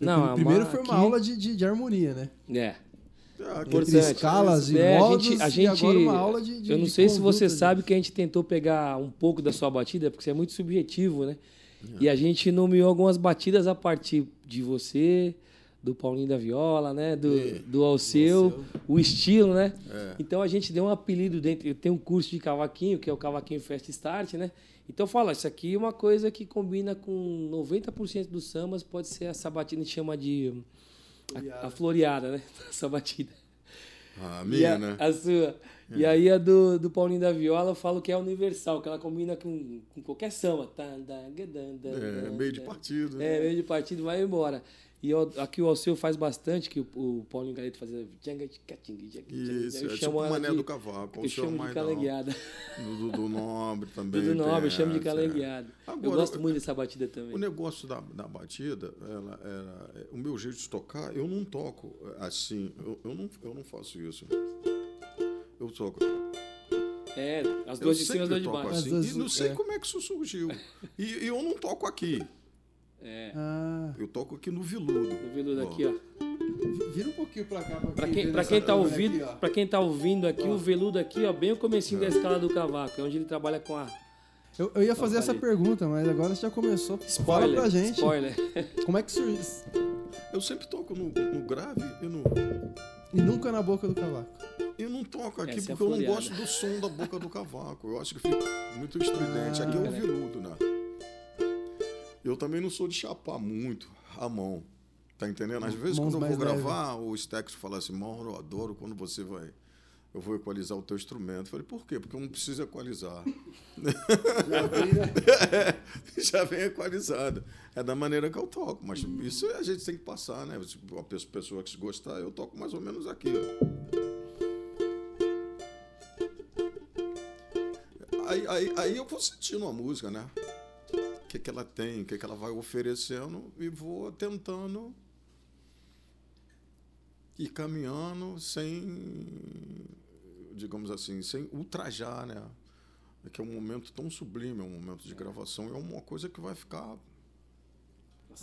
Não, Primeiro a- foi uma aqui- aula de, de, de harmonia, né? É. Ah, Importante. escalas e É, a modos gente, a e gente, agora uma aula de, de eu não de sei se você sabe que a gente tentou pegar um pouco da sua batida, porque você é muito subjetivo, né? E a gente nomeou algumas batidas a partir de você, do Paulinho da Viola, né? Do, do Alceu, o estilo, né? Então a gente deu um apelido dentro. Eu tenho um curso de cavaquinho, que é o Cavaquinho Fast Start, né? Então fala, isso aqui é uma coisa que combina com 90% dos sambas, pode ser essa batida, a gente chama de a, a floreada, né? Essa batida. A E minha, a, né? a sua. E aí a do, do Paulinho da Viola eu falo que é universal, que ela combina com, com qualquer samba. É, meio de partido. né? É, meio de partido, vai embora. E eu- aqui o Alceu faz bastante, que o, o Paulinho Galeto fazia. Isso, Eu é chamo tipo o ela mané de- do cavaco. Eu chamo de calangueada. Do Dudu Nobre também. Tudo nobre, eu chamo de essa, é. calangueada. Eu gosto muito dessa batida também. O negócio da, da batida, ela, era, é, o meu jeito de tocar, eu não toco assim, eu, eu, não, eu não faço isso. Eu toco. É, as Eu duas de cima e as duas de baixo. assim. As E não sei é. como é que isso surgiu. E, e eu não toco aqui. É, Ah, Eu toco aqui no viludo. no veludo aqui, ó. vi- vira um pouquinho pra cá. Pra, Pra quem quem, vê pra quem tá ouvindo, aqui, ó. pra quem tá ouvindo aqui, o veludo aqui, ó, bem o comecinho da escala do cavaco, é onde ele trabalha com a Eu, eu ia fazer essa pergunta, mas agora você já começou. Fala spoiler. pra gente. Spoiler. Como é que surgiu? Eu sempre toco no, no grave e no. E nunca na boca do cavaco. Eu não toco aqui Essa é porque eu não gosto do som da boca do cavaco. Eu acho que fica muito estridente. aqui é o Ah. Eu também não sou de chapar muito a mão. Tá entendendo? Às vezes, Mãos quando eu vou gravar, o Stex fala assim: Mauro, eu adoro quando você vai. Eu vou equalizar o teu instrumento. Eu falei, por quê? Porque eu não preciso equalizar. Já vi, né? Já vem equalizado. É da maneira que eu toco. Mas isso a gente tem que passar, né? Se A pe- pessoa que se gostar, eu toco mais ou menos aqui. Aí, aí, aí eu vou sentindo a música, né? O que, que ela tem, o que, que ela vai oferecendo e vou tentando ir caminhando sem, digamos assim, sem ultrajar, né? É que é um momento tão sublime, é um momento de gravação, é uma coisa que vai ficar.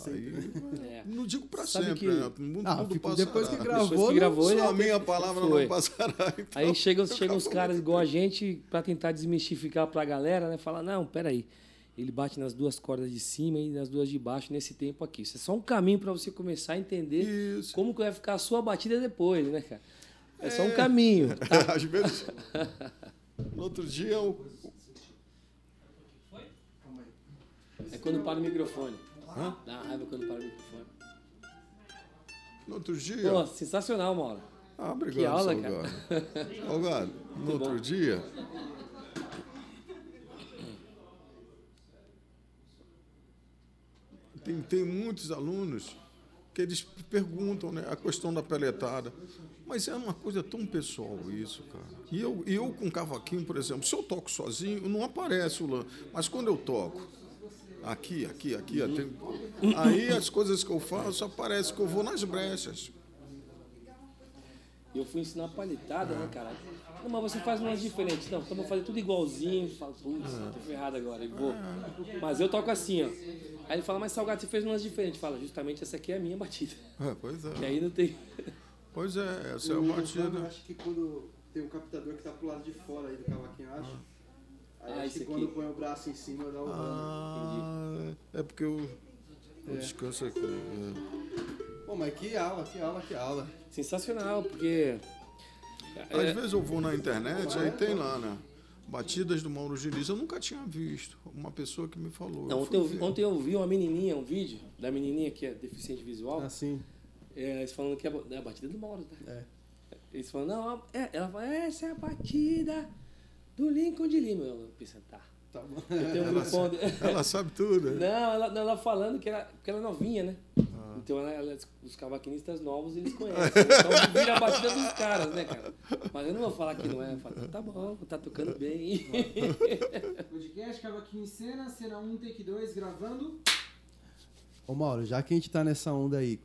Aí, É. não digo para Sabe sempre, que- né? O mundo, Ah, mundo depois que Depois gravou, que gravou, Só ele a minha palavra foi. não passará. então Aí chegam, chegam os caras igual a gente pra tentar desmistificar pra galera, né? Falar, não, peraí. Ele bate nas duas cordas de cima e nas duas de baixo nesse tempo aqui. Isso é só um caminho pra você começar a entender Isso. como que vai ficar a sua batida depois, né, cara? É, só um caminho. tá? Às vezes. No outro dia, eu, É quando para o microfone. Hã? Dá raiva quando para o microfone. no outro dia. Pô, sensacional, Mauro. Ah, obrigado, Que aula, Salgado. Salgado, no outro dia. Tem, tem muitos alunos que eles perguntam né, a questão da peletada. Mas é uma coisa tão pessoal isso, cara. E eu, eu com cavaquinho, por exemplo, se eu toco sozinho, não aparece o lance. Mas quando eu toco, aqui, aqui, aqui, tem- aí as coisas que eu faço aparece que eu vou nas brechas. E eu fui ensinar palitada, né, cara? Não, mas você faz umas diferentes. Não, então vou fazer tudo igualzinho. Falo, putz, tô ferrado agora. E vou. Mas eu toco assim, ó. Aí ele fala, mas Salgado, você fez umas diferentes. Fala, justamente essa aqui é a minha batida. É, pois é. E aí não tem. Pois é, essa é a batida. Flávio, acho que quando tem um captador que tá pro lado de fora aí do cavaquinho, eu acho. Aí Ah, acho que aqui. quando põe o braço em cima dá o dano. Ah, é porque eu, eu É. descanso aqui. é. Pô, mas que aula, que aula, que aula. Sensacional, porque. Às É, vezes eu vou na internet, aí tem lá, né? Batidas do Mauro Diniz. Eu nunca tinha visto. Uma pessoa que me falou. não, Eu ontem, eu ontem eu vi uma menininha, um vídeo da menininha que é deficiente visual. Assim. É, eles falando que é a é a batida do Mauro, tá? É. Eles falam, não, é, ela fala, essa é a batida do Lincoln de Lima. Eu pensei, tá. Tá bom. Eu tenho um Ela, de... ela sabe tudo. Não, né? ela, não, ela falando que, ela, que ela é novinha, né? Ah. Então ela, ela- os cavaquinistas novos eles conhecem. Então vira a batida dos caras, né, cara? Mas eu não vou falar que não é. Eu falo, tá bom, tá tocando bem. Podcast Cavaquinho em Cena, cena 1, take 2, gravando. Ô Mauro, já que a gente tá nessa onda aí,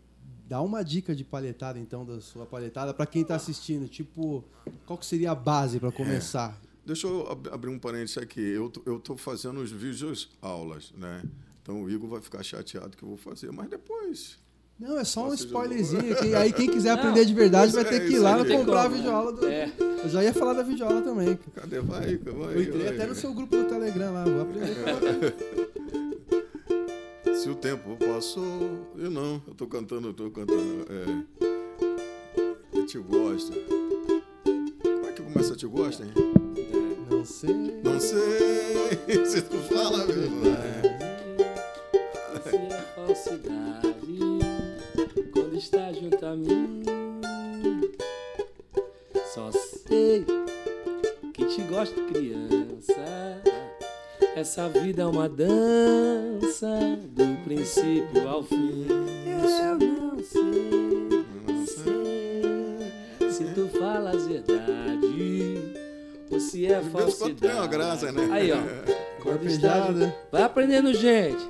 dá uma dica de palhetada então da sua palhetada pra quem tá assistindo. Tipo, qual que seria a base pra começar? Deixa eu ab- abrir um parênteses aqui. Eu eu tô fazendo os vídeos aulas, né? Então o Igor vai ficar chateado que eu vou fazer. Mas depois, Não, é só um Você spoilerzinho. que aí quem quiser aprender de verdade vai é ter que ir lá aí. e comprar a videoaula do. É. Eu já ia falar da videoaula também. Cadê? Vai, vai. Eu entrei vai. até no seu grupo do Telegram lá. Vou aprender você. Se o tempo passou. Eu não, eu tô cantando, eu tô cantando. É. Eu te gosto. Como é que começa Te Gosto, hein? Não sei. Não sei se tu fala a verdade. Essa vida é uma dança do princípio ao fim. Eu não sei, Não sei se tu falas verdade ou se é De vez em quando tem uma falsidade. graça, né? Aí, ó. Arpejada. Vai aprendendo, gente.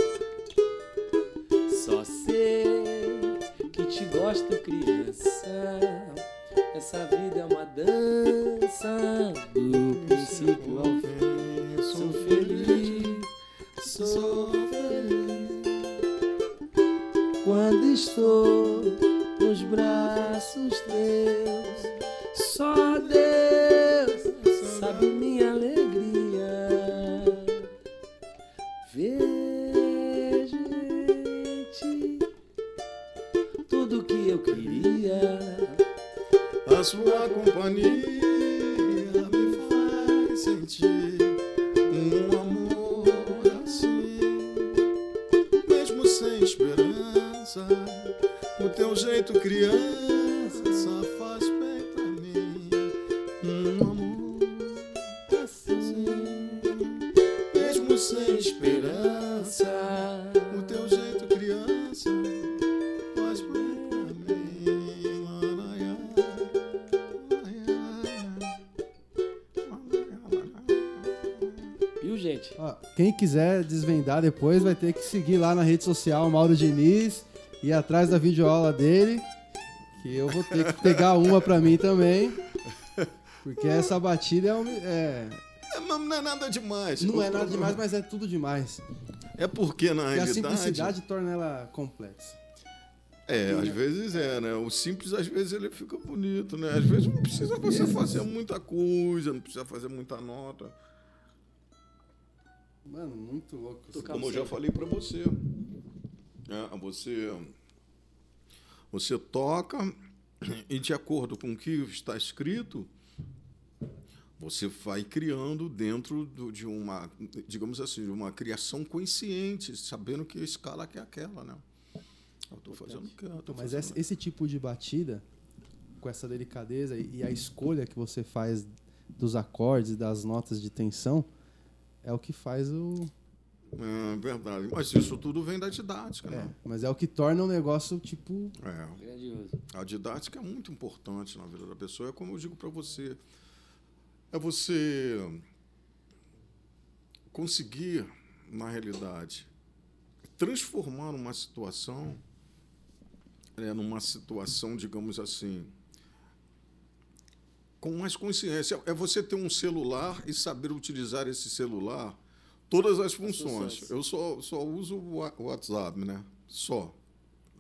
Esperança. O teu jeito criança quiser desvendar depois vai ter que seguir lá na rede social Mauro Diniz e atrás da videoaula dele, que eu vou ter que pegar uma pra mim também. Porque essa batida é, um- é- É, mas não é nada demais. não é nada demais, mas é tudo demais. É porque, na E a realidade. simplicidade torna ela complexa. É, às vezes é, né? O simples, às vezes, ele fica bonito, né? Às vezes não precisa você fazer muita coisa, não precisa fazer muita nota. Mano, muito louco. Tocar Como eu já falei para você. É, você. Você toca e, de acordo com o que está escrito, você vai criando dentro do- de uma, digamos assim, de uma criação consciente, sabendo que a escala que é aquela, né? Eu estou fazendo o que eu tô Mas fazendo. esse, esse tipo de batida, com essa delicadeza e, e a escolha que você faz dos acordes e das notas de tensão, é o que faz o. É verdade. Mas isso tudo vem da didática, É, né? mas é o que torna o negócio, tipo. É. Grandioso. A didática é muito importante na vida da pessoa. É como eu digo para você. É você conseguir, na realidade, transformar uma situação é, numa situação, digamos assim, com mais consciência. É você ter um celular e saber utilizar esse celular todas as funções. funções. Eu só, só uso o WhatsApp, né? Só.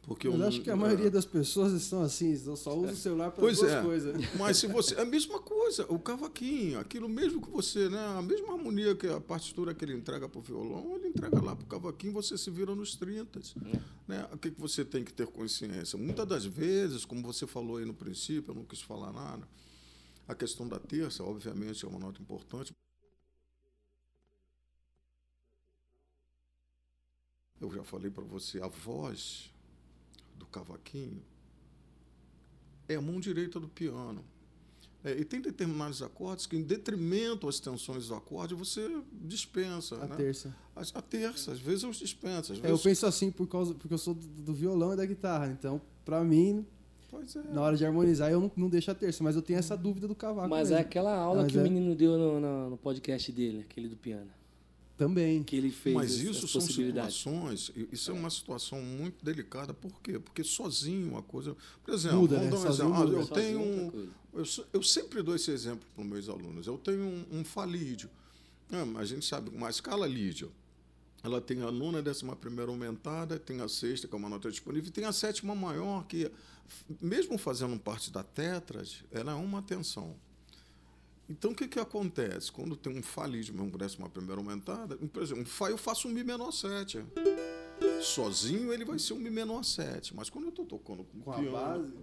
Porque Mas eu acho não- que a maioria das pessoas estão assim, só uso o celular para duas é. coisas. Mas se você. É a mesma coisa, o cavaquinho, aquilo mesmo que você, né? A mesma harmonia que a partitura que ele entrega para o violão, ele entrega lá para o cavaquinho, você se vira nos 30. Né? O que, que você tem que ter consciência? Muitas das vezes, como você falou aí no princípio, eu não quis falar nada, a questão da terça, obviamente, é uma nota importante. Eu já falei para você, a voz do cavaquinho é a mão direita do piano. É, e tem determinados acordes que, em detrimento às tensões do acorde, você dispensa. A né? terça. A, a terça, às vezes eu dispenso. Às É, eu vezes, penso assim por causa, porque eu sou do, do violão e da guitarra. Então, pra mim, Pois é. na hora de harmonizar, eu não, não deixo a terça, mas eu tenho essa dúvida do cavaco. Mas é mesmo. aquela aula Mas que o é. menino deu no, no- no podcast dele, aquele do piano. Também. Que ele fez Mas as- isso as são situações, isso é uma situação muito delicada. Por quê? Porque sozinho a coisa. Por exemplo, Muda, vamos né? dar um Sozinho exemplo. Ah, muda. eu é tenho. outra um-. Eu, eu sempre dou esse exemplo para os meus alunos. Eu tenho um, um Fa lídio. Ah, a gente sabe, uma escala lídio. ela tem a nona, décima primeira aumentada, tem a sexta, que é uma nota disponível, e tem a sétima maior, que, mesmo fazendo parte da tetras, ela é uma tensão. Então, o que, que acontece? Quando tem um Fá lídio, uma décima primeira aumentada, por exemplo, um Fá eu faço um Mi menor 7. Sozinho ele vai ser um Mi menor 7. Mas quando eu estou tocando com, Com a piano, base.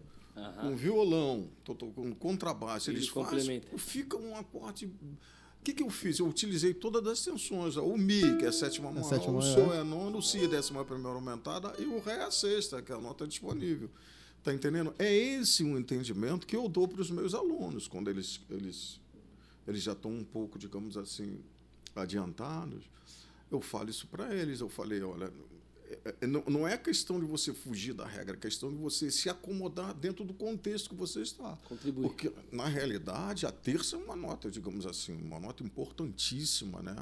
com violão, estou tocando contrabaixo, Eles fazem, fica um acorde. O que, que eu fiz? Eu utilizei todas as tensões. O Mi, que é a sétima maior, sétima o maior. Sol é a nona, o Si é a décima primeira aumentada e o Ré é a sexta, que é a nota disponível. Tá entendendo? É esse o entendimento que eu dou para os meus alunos, quando eles, eles, eles já estão um pouco, digamos assim, adiantados. Eu falo isso para eles. Eu falei, olha, é- é- não, não é questão de você fugir da regra, é questão de você se acomodar dentro do contexto que você está. Contribuir. Porque, na realidade, a terça é uma nota, digamos assim, uma nota importantíssima, né?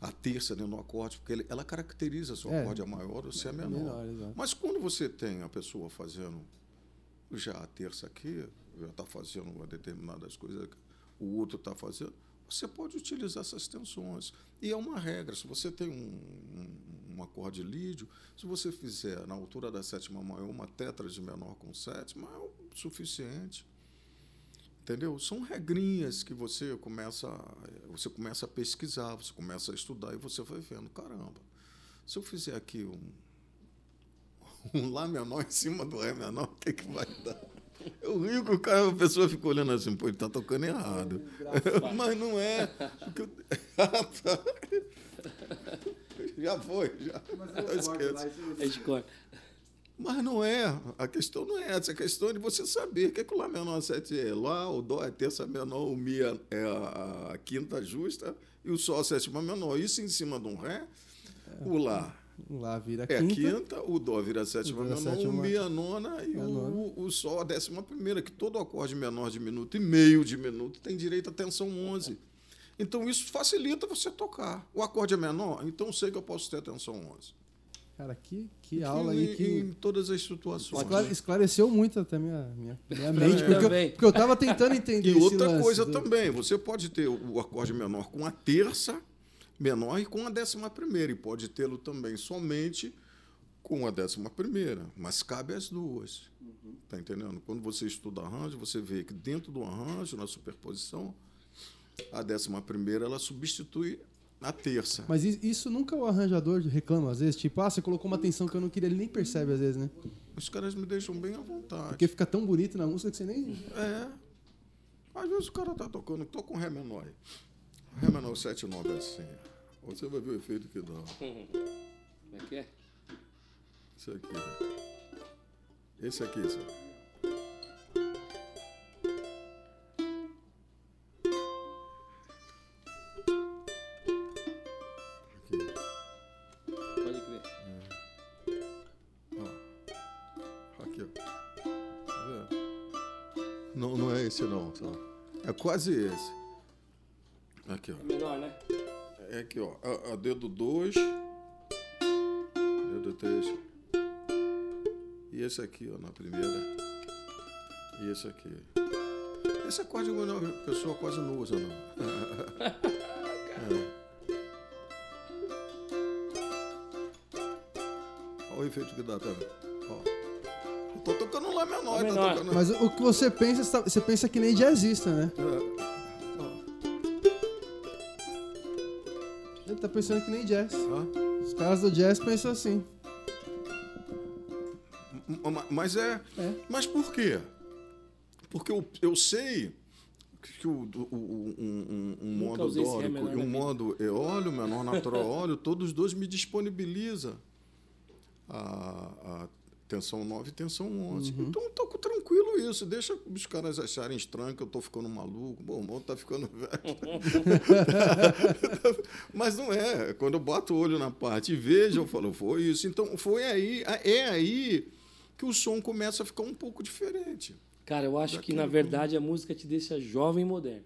A terça dentro do acorde, porque ele- ela caracteriza se o É. acorde é maior ou se é menor. Menor. Mas quando você tem a pessoa fazendo já a terça aqui, já está fazendo uma determinadas coisas, o outro está fazendo, você pode utilizar essas tensões. E é uma regra. Se você tem um, um, um acorde lídio, se você fizer na altura da sétima maior uma tetra de menor com sétima, é o suficiente. Entendeu? São regrinhas que você começa, a- você começa a pesquisar, você começa a estudar e você vai vendo, caramba, se eu fizer aqui um, um Lá menor em cima do Ré menor, o que, que vai dar? Eu rio que o cara, a pessoa fica olhando assim, pô, ele tá tocando errado. Mas não é. porque eu-. Já foi, já. Mas Eu eu esqueço. lá Mas não é. A questão não é essa. A questão é de você saber o que, é que o Lá menor 7 é. Lá, o Dó é terça menor, o Mi é é a, quinta justa e o Sol a sétima menor. Isso em cima de um Ré. O Lá Lá vira é a quinta. quinta, o Dó vira a sétima Vira menor, sétima- o Mi a nona e a o, nona. o Sol a décima primeira, que todo acorde menor de minuto e meio de minuto tem direito a tensão 11. Então isso facilita você tocar. O acorde é menor, então sei que eu posso ter a tensão 11. Cara, que, que aula aí em, que em todas as situações. esclare- esclareceu muito até minha, minha, minha mente. Porque eu, porque eu tava tentando entender E outra lance coisa do- também, você pode ter o o acorde menor com a terça menor e com a décima primeira, e pode tê-lo também somente com a décima primeira, mas cabe as duas. Tá entendendo? Quando você estuda arranjo, você vê que dentro do arranjo, na superposição, a décima primeira ela substitui a terça. Mas isso nunca o arranjador reclama, às vezes. Tipo, ah, você colocou uma tensão que eu não queria, ele nem percebe, às vezes, né? Os caras me deixam bem à vontade. Porque fica tão bonito na música que você nem. É. Às vezes o cara tá tocando, tô com Ré menor aí. Ré menor 7 9 assim. Você vai ver o efeito que dá. Como é que é? Esse aqui. Esse aqui, sabe? É quase esse. Aqui, ó. É menor, né? É aqui, ó. A, a dedo 2. Dedo 3. E esse aqui, ó, na primeira. E esse aqui. Esse acorde não, a pessoa quase não usa, não. É. Olha o efeito que dá, tá vendo? Ó. Tô tocando lá menor, Lá tá menor. tocando. Mas o que você pensa, você tá- você pensa que nem jazzista, né? É. Ele tá pensando que nem jazz. Os caras do jazz pensam assim. Mas é. É. Mas por quê? Porque eu, eu sei que o, o- o- um, um- modo dórico menor e um modo eólio, menor natural óleo, todos os dois me disponibiliza a, a tensão 9 e tensão 11. Uhum. Então eu toco tranquilo isso. Deixa os caras acharem estranho que eu tô ficando maluco. Bom, o outro tá ficando velho. Mas não é. Quando eu boto o olho na parte e vejo, eu falo, foi isso. Então foi aí, é aí que o som começa a ficar um pouco diferente. Cara, eu acho que na verdade a música te deixa jovem e moderno.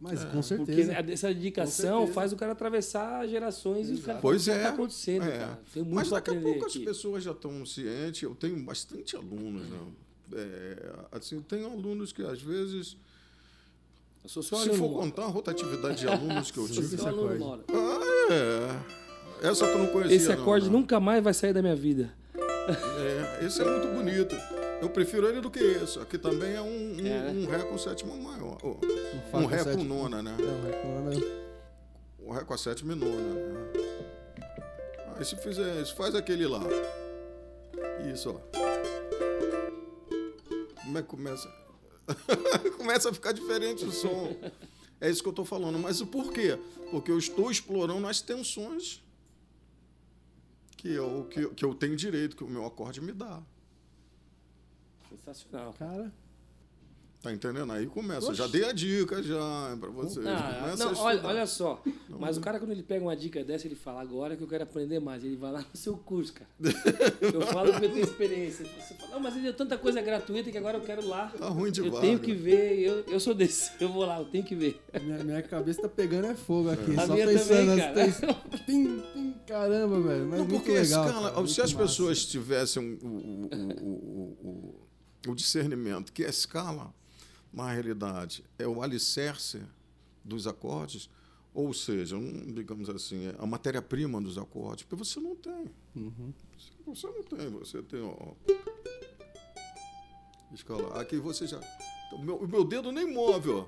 Mas É. com Porque certeza. essa dedicação faz o cara atravessar gerações e o cara Pois que é. tá acontecendo, é. cara. Tem muito Mas daqui a pouco as aqui. pessoas já estão cientes. Eu tenho bastante alunos, né? É, assim, tenho alunos que às vezes, Eu sou seu se aluno, for contar a rotatividade de alunos que eu Sou tive, seu aluno, acorde. Ah, é. Essa tu não conhecia, Esse não, acorde não. nunca mais vai sair da minha vida. É, esse é muito bonito. Eu prefiro ele do que esse. Aqui também é um, um, É, né? um Ré com sétima maior. Oh, um com Ré com sétima. nona, né? Não, Ré com nona. O Ré com a sétima e nona. Né? Aí se fizer isso, faz aquele lá. Isso, ó. Como é que começa? começa a ficar diferente o som. É isso que eu estou falando. Mas o porquê? Porque eu estou explorando as tensões que eu, que, que eu tenho direito, que o meu acorde me dá. Sensacional. Cara, Tá entendendo? Aí começa. Já dei a dica já pra vocês. Ah, não, a olha, olha só. Mas o cara, quando ele pega uma dica dessa, ele fala, agora que eu quero aprender mais. Ele vai lá no seu curso, cara. Eu falo porque eu tenho experiência. Você fala, não, mas ele deu tanta coisa gratuita que agora eu quero lá. Tá ruim de Eu vaga. tenho que ver, eu, eu sou desse. Eu vou lá, eu tenho que ver. minha, minha cabeça tá pegando é fogo aqui. A Só minha pensando também, cara. três- Pim, pim, caramba, velho. Mas Não, porque a legal. escala, cara, se muito as massa. pessoas tivessem o, o, o, o, o, discernimento que a escala, na realidade, é o alicerce dos acordes, ou seja, um, digamos assim, é a matéria-prima dos acordes, porque você não tem. Uhum. Você não tem, você tem, ó. Escala. Aqui você já. O meu, o meu dedo nem move, ó.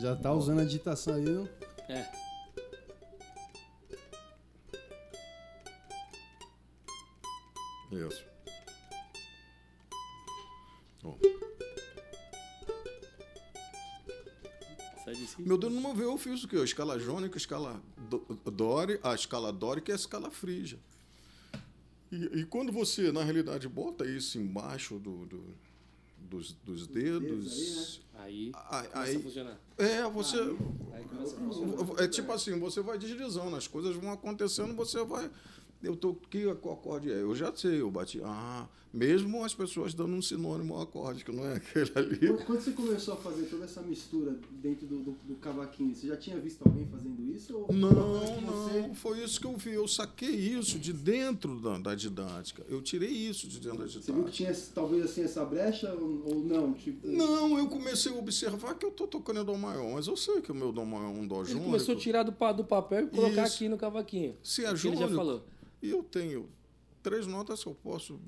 Já tá usando a digitação aí. não? É. Isso. Si. Meu Deus não moveu, eu fiz o quê? A escala jônica, a escala Dori, a escala dórica e a escala frígia. E, e quando você, na realidade, bota isso embaixo do, do- dos, dos dedos. Aí Aí, começa a aí- funcionar. é, você. Aí começa a funcionar. É tipo assim, você vai deslizando, as coisas vão acontecendo, você vai. Eu tô. Que acorde é? Eu já sei, eu bati. Ah, mesmo as pessoas dando um sinônimo ao acorde, que não é aquele ali. Quando você começou a fazer toda essa mistura dentro do, do, do cavaquinho, você já tinha visto alguém fazendo isso? Ou Não, você- não, foi isso que eu vi. Eu saquei isso de dentro da, da didática. Eu tirei isso de dentro da Você viu que didática. tinha talvez assim essa brecha ou, ou não? Tipo, Não, eu comecei a observar que eu tô tocando em Dó maior, mas eu sei que o meu Dó maior é um Dó Ele jônico. começou a tirar do, do papel e colocar Isso. aqui no cavaquinho. Se é Ele já falou. E eu tenho três notas que eu posso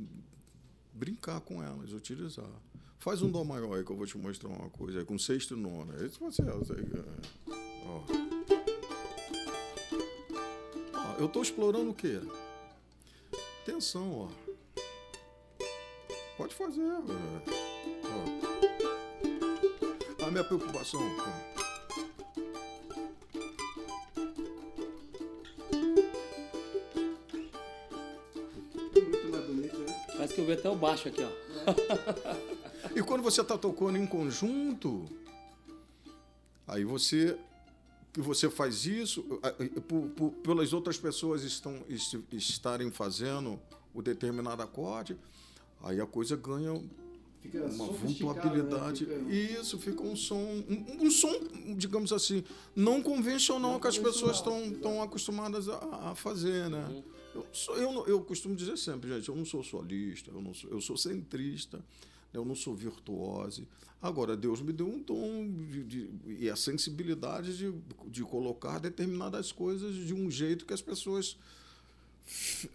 brincar com elas, utilizar. Faz um Dó maior aí que eu vou te mostrar uma coisa aí, com sexto e nono. Esse você, ó. Ó, Eu estou explorando o quê? Tensão, ó. Pode fazer. Ó. A minha preocupação. ó. Né? Vi até o baixo aqui, ó. E quando você está tocando em conjunto, aí você que você faz isso, por- por- pelas outras pessoas estão est- estarem fazendo o determinado acorde, aí a coisa ganha Fica uma sofisticado, vultuabilidade. Né? Fica- E isso fica um som, um, um som, digamos assim, não convencional Não que as pessoas estão estão acostumadas a, a fazer, né? Eu, sou, eu, não- eu costumo dizer sempre, gente, eu não sou solista, eu, não sou, eu sou centrista, eu não sou virtuose. Agora, Deus me deu um dom de, de- e a sensibilidade de, de colocar determinadas coisas de um jeito que as pessoas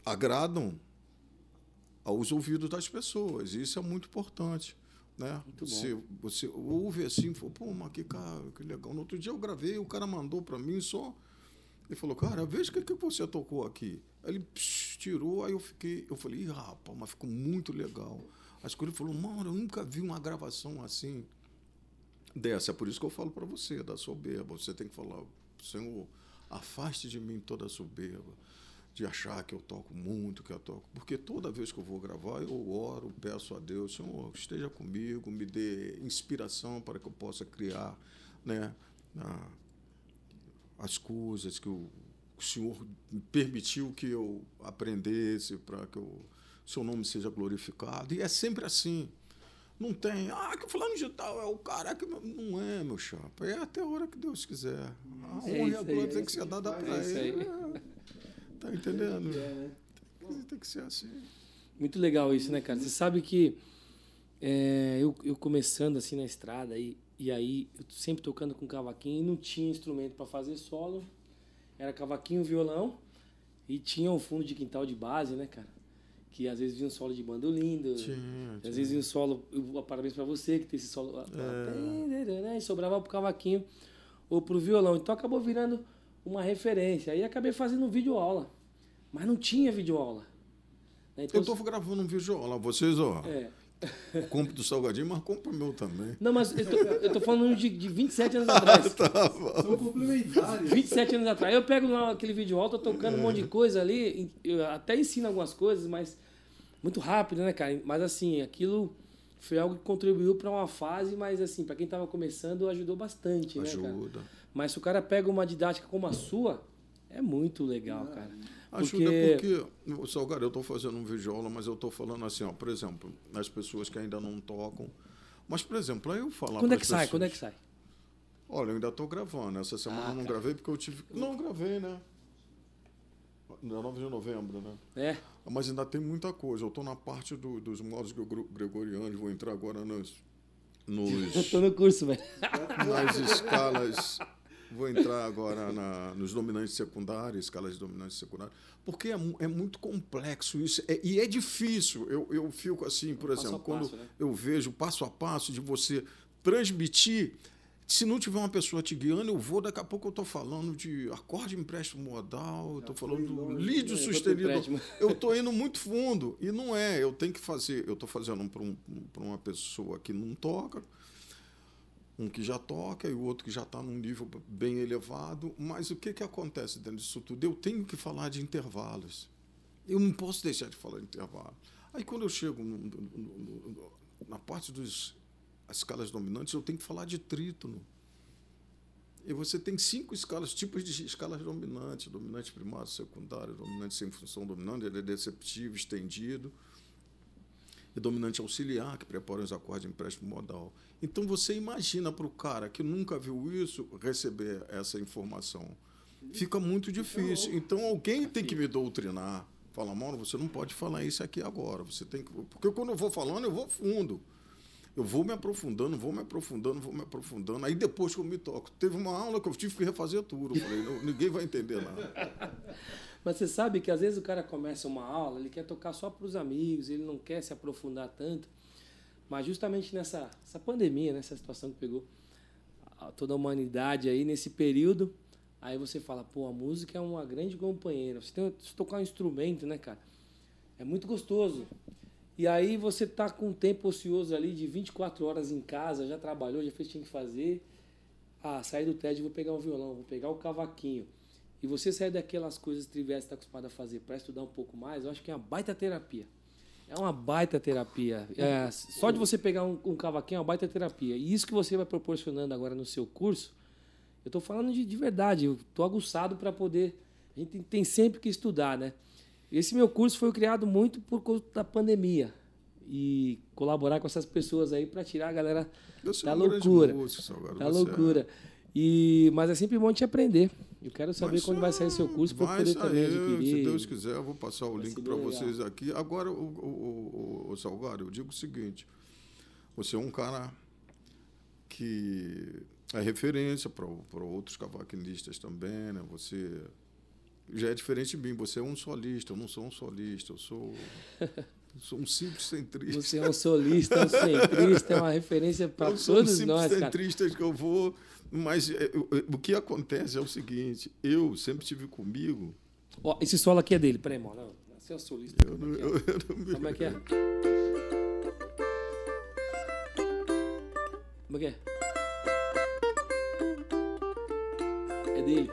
agradam aos ouvidos das pessoas. Isso é muito importante. Né? Muito. Você, você ouve assim, fala, pô, mas que, cara, que legal. No outro dia eu gravei, o cara mandou para mim só. Ele falou, cara, veja o que, que você tocou aqui. Ele psh, tirou, aí eu fiquei, eu falei, rapaz, mas ficou muito legal. As coisas falou, mano, eu nunca vi uma gravação assim dessa. É por isso que eu falo para você, da soberba. Você tem que falar, Senhor, afaste de mim toda a soberba, de achar que eu toco muito, que eu toco. Porque toda vez que eu vou gravar, eu oro, peço a Deus, Senhor, esteja comigo, me dê inspiração para que eu possa criar, né? as coisas que o, o Senhor permitiu que eu aprendesse para que o seu nome seja glorificado. E é sempre assim. Não tem, ah, que o fulano de tal é o cara que. Não é, meu chapa. É até a hora que Deus quiser. A honra e a glória é tem que ser dada para é ele. É. Tá entendendo? É, né? Tem que ser assim. Muito legal isso, né, cara? Você sabe que é, eu, eu começando assim na estrada e, e aí eu sempre tocando com cavaquinho e não tinha instrumento para fazer solo. Era cavaquinho, violão E tinha um fundo de quintal de base, né, cara? Que às vezes vinha um solo de bandolim, do- Tinha, às vezes vinha um solo, eu- parabéns pra você que tem esse solo. né, E sobrava pro cavaquinho ou pro violão. Então acabou virando uma referência. Aí acabei fazendo vídeo aula. Mas não tinha vídeo aula. Então, Eu tô gravando um vídeo, olha, vocês, ó, é. Compro do Salgadinho, mas compra o meu também. Não, mas eu tô, eu tô falando de, de 27 anos atrás. Tá São complementares. 27 anos atrás. Eu pego lá aquele vídeo alto, tô tocando um monte de coisa ali, eu até ensino algumas coisas, mas muito rápido, né, cara? Mas assim, aquilo foi algo que contribuiu para uma fase, mas assim, para quem tava começando, ajudou bastante, né, cara? Ajuda. Mas se o cara pega uma didática como a sua, é muito legal, cara. Ajuda porque, o Salgado, eu estou fazendo um vídeo aula, mas eu estou falando assim, ó, por exemplo, as pessoas que ainda não tocam. Mas, por exemplo, aí eu falar Quando é que sai? pessoas, Quando é que sai? Olha, eu ainda estou gravando. Essa semana Ah, eu não tá. gravei porque eu tive. Não, gravei, né? 19 de novembro, né? É. Mas ainda tem muita coisa. Eu estou na parte do- dos modos gregor- gregorianos, vou entrar agora nos, nos, Eu tô no curso, velho. nas escalas. Vou entrar agora na- nos dominantes secundários, escalas de dominantes secundários, porque é, é muito complexo isso. É- e é difícil. Eu, eu fico assim, por Passo a exemplo, quando passo, né? eu vejo passo a passo de você transmitir. Se não tiver uma pessoa te guiando, eu vou, daqui a pouco eu estou falando de acorde empréstimo modal, eu estou falando do lídio É, sustenido. Eu estou indo muito fundo. E não é, eu tenho que fazer, eu estou fazendo para um, pra uma pessoa que não toca, um que já toca e o outro que já está num nível bem elevado. Mas o que, que acontece dentro disso tudo? Eu tenho que falar de intervalos. Eu não posso deixar de falar de intervalo. Aí quando eu chego no- no- no- na parte dos as escalas dominantes, eu tenho que falar de trítono. E você tem cinco escalas, tipos de escalas dominantes, dominante primário, secundário, dominante sem função dominante, ele é deceptivo, estendido, e dominante auxiliar, que prepara os acordes de empréstimo modal. Então você imagina para o cara que nunca viu isso receber essa informação. Fica muito difícil. Então alguém tem que me doutrinar. Fala, mano, você não pode falar isso aqui agora. Você tem que. Porque quando eu vou falando, eu vou fundo. Eu vou me aprofundando, vou me aprofundando, vou me aprofundando. Aí depois que eu me toco. Teve uma aula que eu tive que refazer tudo. Eu falei, "Não, ninguém vai entender nada. Mas você sabe que às vezes o cara começa uma aula, ele quer tocar só para os amigos, ele não quer se aprofundar tanto. Mas justamente nessa essa pandemia, nessa situação que pegou toda a humanidade aí nesse período, aí você fala, pô, a música é uma grande companheira. Você tem se tocar um instrumento, né, cara? É muito gostoso. E aí você tá com um tempo ocioso ali de 24 horas em casa, já trabalhou, já fez o que tinha que fazer. Ah, sair do TED, vou pegar um violão, vou pegar o cavaquinho. E você sair daquelas coisas triviais que está acostumado a fazer para estudar um pouco mais, eu acho que é uma baita terapia. É uma baita terapia. É, só de você pegar um, um cavaquinho é uma baita terapia. E isso que você vai proporcionando agora no seu curso, eu estou falando de, de verdade, eu estou aguçado para poder. A gente tem, tem sempre que estudar, né? Esse meu curso foi criado muito por conta da pandemia. E colaborar com essas pessoas aí para tirar a galera da loucura. músico, Da você é. loucura. E, mas é sempre bom te aprender. Eu quero saber Mas, quando vai sair seu curso para poder também sair, adquirir. Se Deus quiser, eu vou passar o Vai link para vocês aqui. Agora, o, o, o, o Salgado, eu digo o seguinte: você é um cara que é referência para outros cavaquinistas também, né? Você já é diferente de mim. Você é um solista, eu não sou um solista, eu sou, sou um simples centrista. Você é um solista, um centrista, é uma referência para sou um todos simples nós, cara. centrista que eu vou. Mas é, eu- eu- o que acontece é o seguinte: eu sempre tive comigo. Ó, esse solo aqui é dele. Peraí, mano. Não, Você é um solista. Eu Como não, é é? eu, não Como é que é? Como é que é? É dele.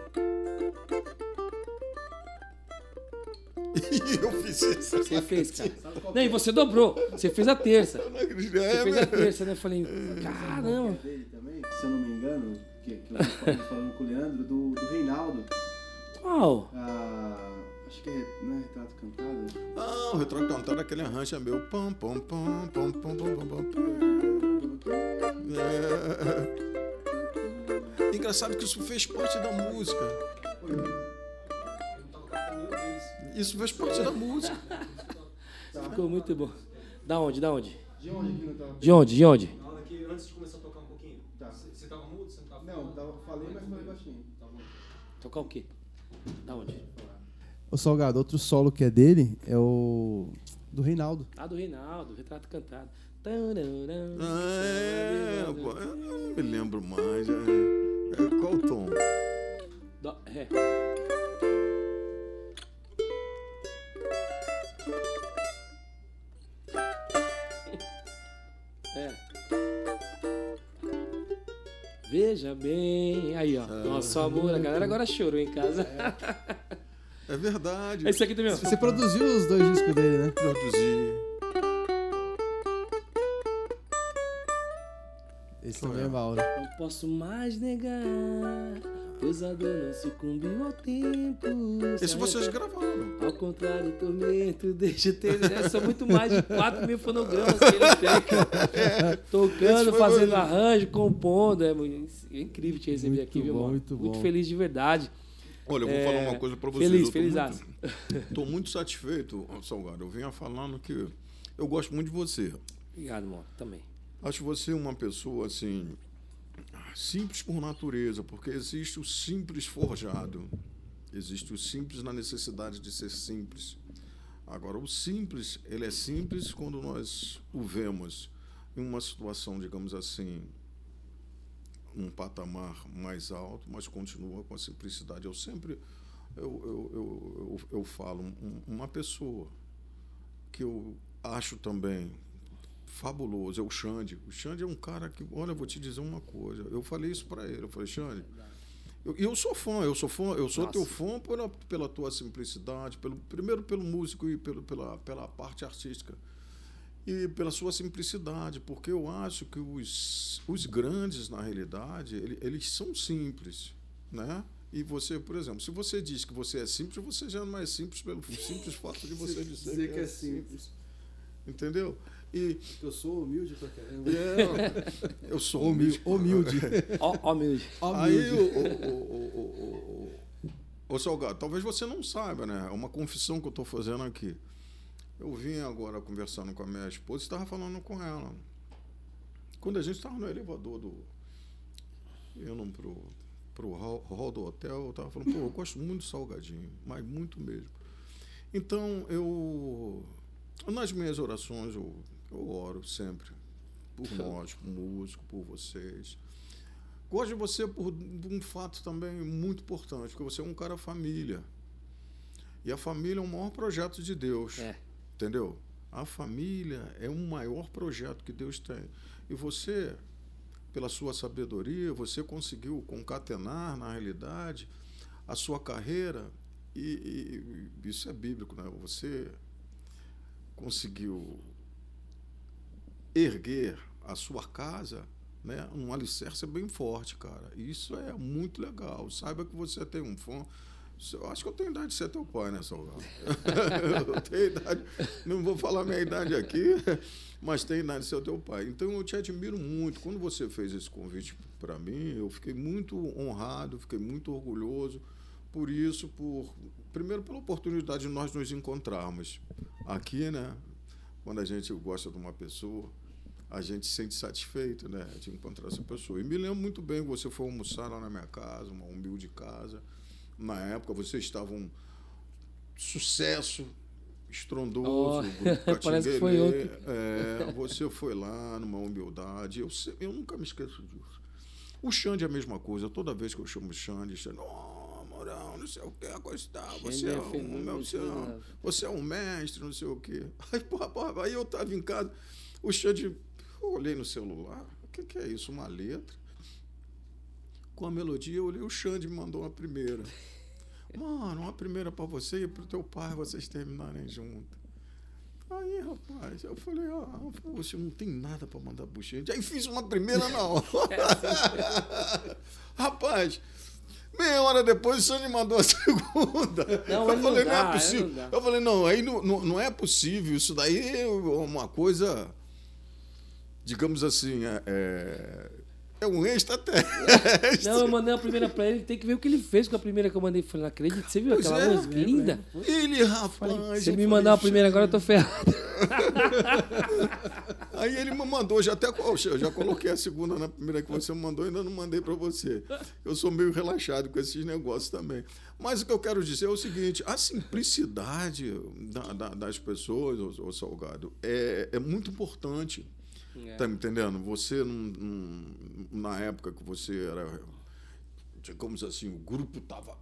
E eu fiz isso. Você fez, cara. Não, e você dobrou. Você fez a terça. Eu não acredito. Você É, fez a terça, né? Eu falei, caramba. dele também, se eu não me engano, que, que eu tô falando com o Leandro, do, do Reinaldo. Qual? Ah, acho que é, não é retrato cantado? Ah, o retrato cantado, aquele arranjo é meu. Pam, pam, pam, pam, pam, pam, pam, pam. É. Engraçado que isso fez parte da música. Isso fez parte da música. Ficou muito bom. Da onde? Da onde? De onde que não tava? De onde? De onde? Na hora que antes de começar a tocar um pouquinho. Tá. Você você tava mudo? Você não tava Não, falando? tava, falei, mas falei baixinho. Tá bom. Tocar o quê? Da onde? O Salgado, outro solo que é dele é o do Reinaldo. Ah, do Reinaldo, Retrato Cantado. Ah, é, eu não me lembro mais. É, é, qual o tom? Dó- Ré. É. Veja bem. Aí, ó. Nosso amor. A galera agora chorou em casa. É verdade. Esse aqui também, ó. Você produziu os dois discos dele, né? Produzi. Esse também é Mauro. Não posso mais negar. Pois a dor não sucumbiu ao tempo. Esse Se vocês gravaram. Ao contrário, tormento deixa eu ter. né? São muito mais de 4 mil fonogramas que ele tem, cara. Tocando, fazendo arranjo, compondo. É, muito- é incrível te receber Muito aqui, viu, bom, mano? muito bom. feliz de verdade. Olha, eu vou É, falar uma coisa pra vocês. feliz, eu tô feliz muito, Tô muito satisfeito, Salgado. Eu vinha falando que eu gosto muito de você. Obrigado, mano. Também. Acho você uma pessoa assim simples por natureza, porque existe o simples forjado. Existe o simples na necessidade de ser simples. Agora, o simples, ele é simples quando nós o vemos em uma situação, digamos assim, um patamar mais alto, mas continua com a simplicidade. Eu sempre eu, eu, eu, eu, eu falo, um- uma pessoa que eu acho também fabuloso é o Xande. O Xande é um cara que, olha, eu vou te dizer uma coisa. Eu falei isso para ele. Eu falei, Xande, eu, e eu sou fã, eu sou fã, eu sou Nossa. teu fã pela, pela tua simplicidade, pelo, primeiro pelo músico e pelo, pela, pela parte artística. E pela sua simplicidade, porque eu acho que os, os grandes, na realidade, ele- eles são simples, né? E você, por exemplo, se você diz que você é simples, você já não é simples pelo simples fato de você dizer, que, é simples. Entendeu? E Eu sou humilde pra caramba. é, eu sou Humilde. humilde. Humilde. Aí, o, o, o, o, o, o Salgado, talvez você não saiba, né? É uma confissão que eu estou fazendo aqui. Eu vim agora conversando com a minha esposa e estava falando com ela. Quando a gente estava no elevador do. indo pro, pro hall, hall do hotel, eu estava falando, pô, eu gosto muito de salgadinho, mas muito mesmo. Então, eu. Nas minhas orações, eu, eu oro sempre por nós, por músico, por vocês. Gosto de você por um fato também muito importante, porque você é um cara família. E a família é o maior projeto de Deus. É. Entendeu? A família é o maior projeto que Deus tem. E você, pela sua sabedoria, você conseguiu concatenar, na realidade, a sua carreira, e, e- e isso é bíblico, né? Você conseguiu erguer a sua casa né, um alicerce bem forte, cara. Isso é muito legal. Saiba que você tem um fã. Eu acho que eu tenho idade de ser teu pai, né, Salgado? eu tenho idade. Não vou falar minha idade aqui, mas tenho idade de ser teu pai. Então eu te admiro muito. Quando você fez esse convite para mim, eu fiquei muito honrado, fiquei muito orgulhoso por isso, por primeiro pela oportunidade de nós nos encontrarmos aqui, né? Quando a gente gosta de uma pessoa, a gente se sente satisfeito, né, de encontrar essa pessoa. E me lembro muito bem, você foi almoçar lá na minha casa, uma humilde casa. Na época você estava um sucesso estrondoso, Oh, parece que foi ontem. É, você foi lá numa humildade. Eu, eu nunca me esqueço disso. O Xande é a mesma coisa. Toda vez que eu chamo o Xande, Xande, oh, Morão, não sei o que, coisa e tal. Você é, é um, meu, você, é você é um mestre, não sei o quê. Aí, porra, porra, aí eu estava em casa, o Xande, eu olhei no celular, o que, que é isso? Uma letra? Com a melodia, eu olhei, o Xande me mandou uma primeira. Mano, uma primeira para você e pro teu pai, vocês terminarem junto. Aí, rapaz, eu falei, ah, você não tem nada para mandar pro Xande. Aí fiz uma primeira na hora. rapaz, meia hora depois o Xande mandou a segunda. Não, eu não falei, não, dá, é ele possível. não eu falei, não, aí não, não, não é possível. Isso daí é uma coisa, digamos assim, é, é, É um extraterrestre. Não, eu mandei a primeira pra ele, tem que ver o que ele fez com a primeira que eu mandei. Falei, não acredito, você viu Pois aquela é, música linda? Ele, rapaz. Falei, se ele me mandar a primeira agora, eu tô ferrado. Aí ele me mandou, já até eu já coloquei a segunda na primeira que você mandou, ainda não mandei para você. Eu sou meio relaxado com esses negócios também. Mas o que eu quero dizer é o seguinte: a simplicidade da- da- das pessoas, ô, ô Salgado, é, é muito importante. É. Tá me entendendo? Você, num- num- na época que você era. Digamos assim, o grupo estava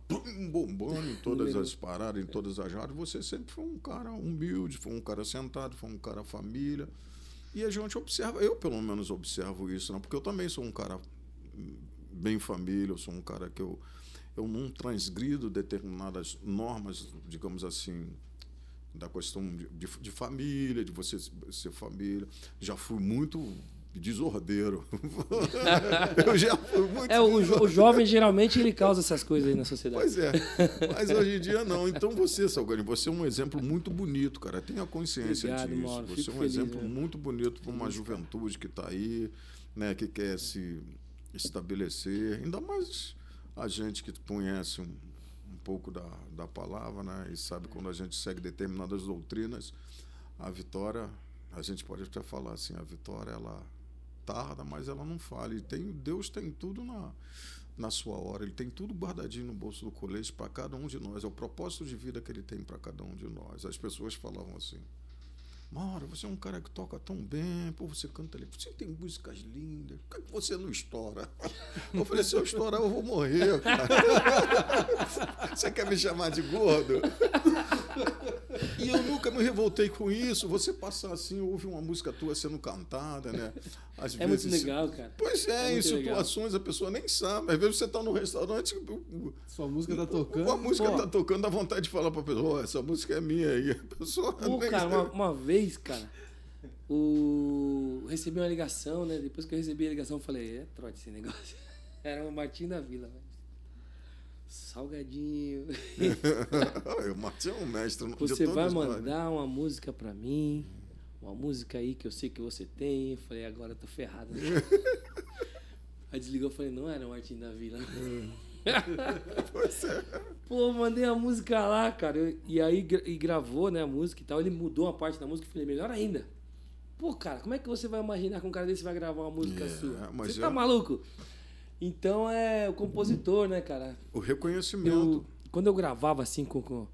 bombando em todas as paradas, em todas as rádios. Você sempre foi um cara humilde, foi um cara sentado, foi um cara família. E a gente observa, eu pelo menos observo isso, né? porque eu também sou um cara bem família, eu sou um cara que eu, eu não transgrido determinadas normas, digamos assim, da questão de, de, de família, de você ser família. Já fui muito desordeiro. eu já fui muito. É, o, jo- o jovem geralmente ele causa essas coisas aí na sociedade. Pois é, mas hoje em dia não. Então você, Salgani, você é um exemplo muito bonito, cara. Tenha consciência Obrigado, disso. Mauro. Você Fico é um feliz, exemplo né? muito bonito para uma juventude que está aí, né, que quer se estabelecer. Ainda mais a gente que conhece um pouco da, da palavra, né, e sabe quando a gente segue determinadas doutrinas, a vitória, a gente pode até falar assim, a vitória ela tarda, mas ela não falha. E tem, Deus tem tudo na, na sua hora, Ele tem tudo guardadinho no bolso do colete para cada um de nós. É o propósito de vida que Ele tem para cada um de nós. As pessoas falavam assim. Mauro, você é um cara que toca tão bem, pô, você canta ali, você tem músicas lindas, por que que você não estoura? Eu falei, se eu estourar, eu vou morrer, cara. Você quer me chamar de gordo? E eu nunca me revoltei com isso. Você passar assim, ouve uma música tua sendo cantada, né? Às É muito legal, cara. Pois é, É em muito legal. situações a pessoa nem sabe. Às vezes você está no restaurante, Sua música tá tocando. a música Pô. tá tocando, dá vontade de falar pra pessoa, "Ó, essa música é minha aí. A pessoa Pô, nem cara, uma, uma vez, cara, o... recebi uma ligação, né? Depois que eu recebi a ligação, eu falei, é trote esse negócio. Era o Martim da Vila, velho. Salgadinho. o Martinho é um mestre. de Você vai nós. mandar uma música pra mim, uma música aí que eu sei que você tem. Eu falei, agora eu tô ferrado. né? Aí desligou, eu falei, não era o Martim da Vila. Pois é. Pô, mandei a música lá, cara. eu- E aí e gravou, né, a música e tal. Ele mudou uma parte da música e falei, melhor ainda. Pô, cara, como é que você vai imaginar que um cara desse vai gravar uma música É, sua? Você é- tá maluco? Então é o compositor, né, cara? O reconhecimento. Eu, quando eu gravava assim com, com,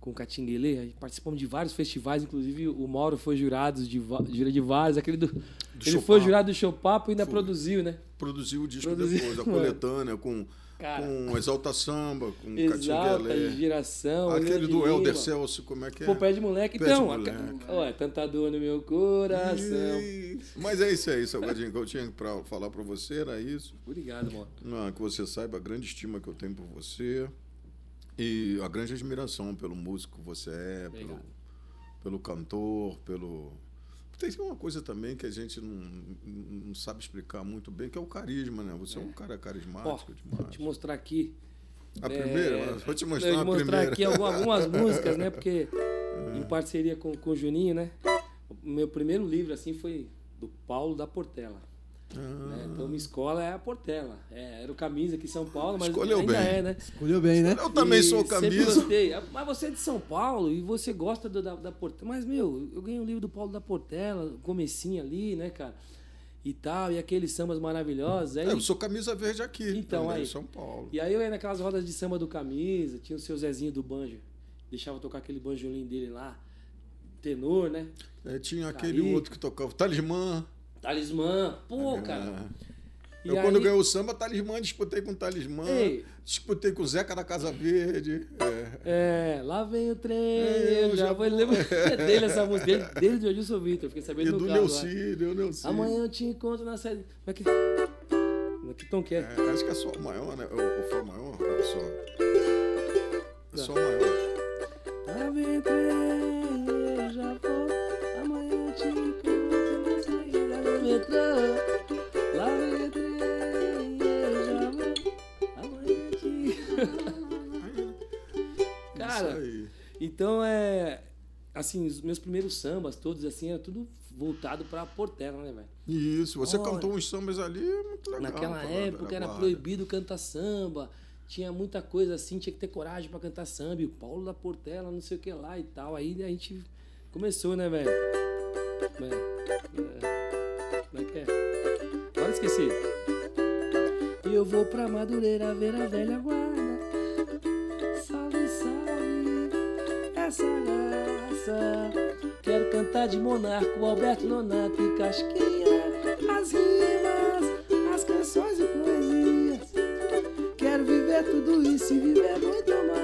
com o Catinguele, participamos de vários festivais, inclusive o Mauro foi jurado de, jura de vários, aquele do. ele Show foi jurado do show papo e ainda Foi. produziu, né? Produziu o disco Produziu, depois, a coletânea, com, Cara. com Exalta Samba, com Exalta, Catinguelé. geração. Aquele de do Helder. Celso, como é que é? Pô, pé de moleque. Pé de então, moleque. a- ó, é tanta dor no meu coração. Isso. Mas é isso aí, Salgadinho, que eu tinha para falar para você, era isso. Obrigado, mano. Ah, que você saiba a grande estima que eu tenho por você e a grande admiração pelo músico que você é, pelo, pelo cantor, pelo. Tem uma coisa também que a gente não, não sabe explicar muito bem, que é o carisma, né? Você é, um cara carismático vou demais. te mostrar aqui. A é, primeira? Vou te mostrar vou mostrar primeira. aqui alguma- algumas músicas, né? Porque em parceria com, com o Juninho, né? O meu primeiro livro, assim, foi do Paulo da Portela. Ah. né? Então, minha escola é a Portela. É, era o Camisa aqui em São Paulo, mas Escolheu ainda bem. é, né? Escolheu bem, né? Eu também E sou sempre camisa. gostei. Ah, Mas você é de São Paulo e você gosta do- da, da Portela. Mas, meu, eu ganhei um livro do Paulo da Portela, comecinho ali, né, cara? E tal, e aqueles sambas maravilhosos. Aí, É, eu sou camisa verde aqui, Então, também, aí. em São Paulo. E aí eu ia naquelas rodas de samba do camisa, tinha o seu Zezinho do banjo. Deixava tocar aquele banjolim dele lá. Tenor, né? É, tinha aquele Carica. outro que tocava, Talismã. Talismã. Pô, É. cara. E Eu, aí- quando ganhei o samba, Talismã, disputei com Talismã. Ei. Disputei com o Zeca da Casa Verde. É. É, lá vem o trem, É, eu eu já já vou. Lembra dele essa música, dele, dele de Odilson Vitor, fiquei sabendo E do carro lá. Neuci, do Neuci. Amanhã eu te encontro na. Como é que. É que tom que é? É, acho que é só o maior, né? Ou, ou foi o maior? É só. É só o maior. Lá vem o trem, Cara, então é. Assim, os meus primeiros sambas, todos assim, era tudo voltado pra Portela, né, velho? Isso, você Olha, cantou uns sambas ali, muito legal. Naquela época era guarda. proibido cantar samba. Tinha muita coisa assim, tinha que ter coragem pra cantar samba. E o Paulo da Portela, não sei o que lá e tal. Aí a gente começou, né, velho? É, é, Como é que é? Agora esqueci. Eu vou pra Madureira ver a velha guarda. Salve, salve, essa graça. Quero cantar de Monarco, Alberto Nonato e Casquinha. As rimas, as canções e poesias. Quero viver tudo isso e viver muito mais.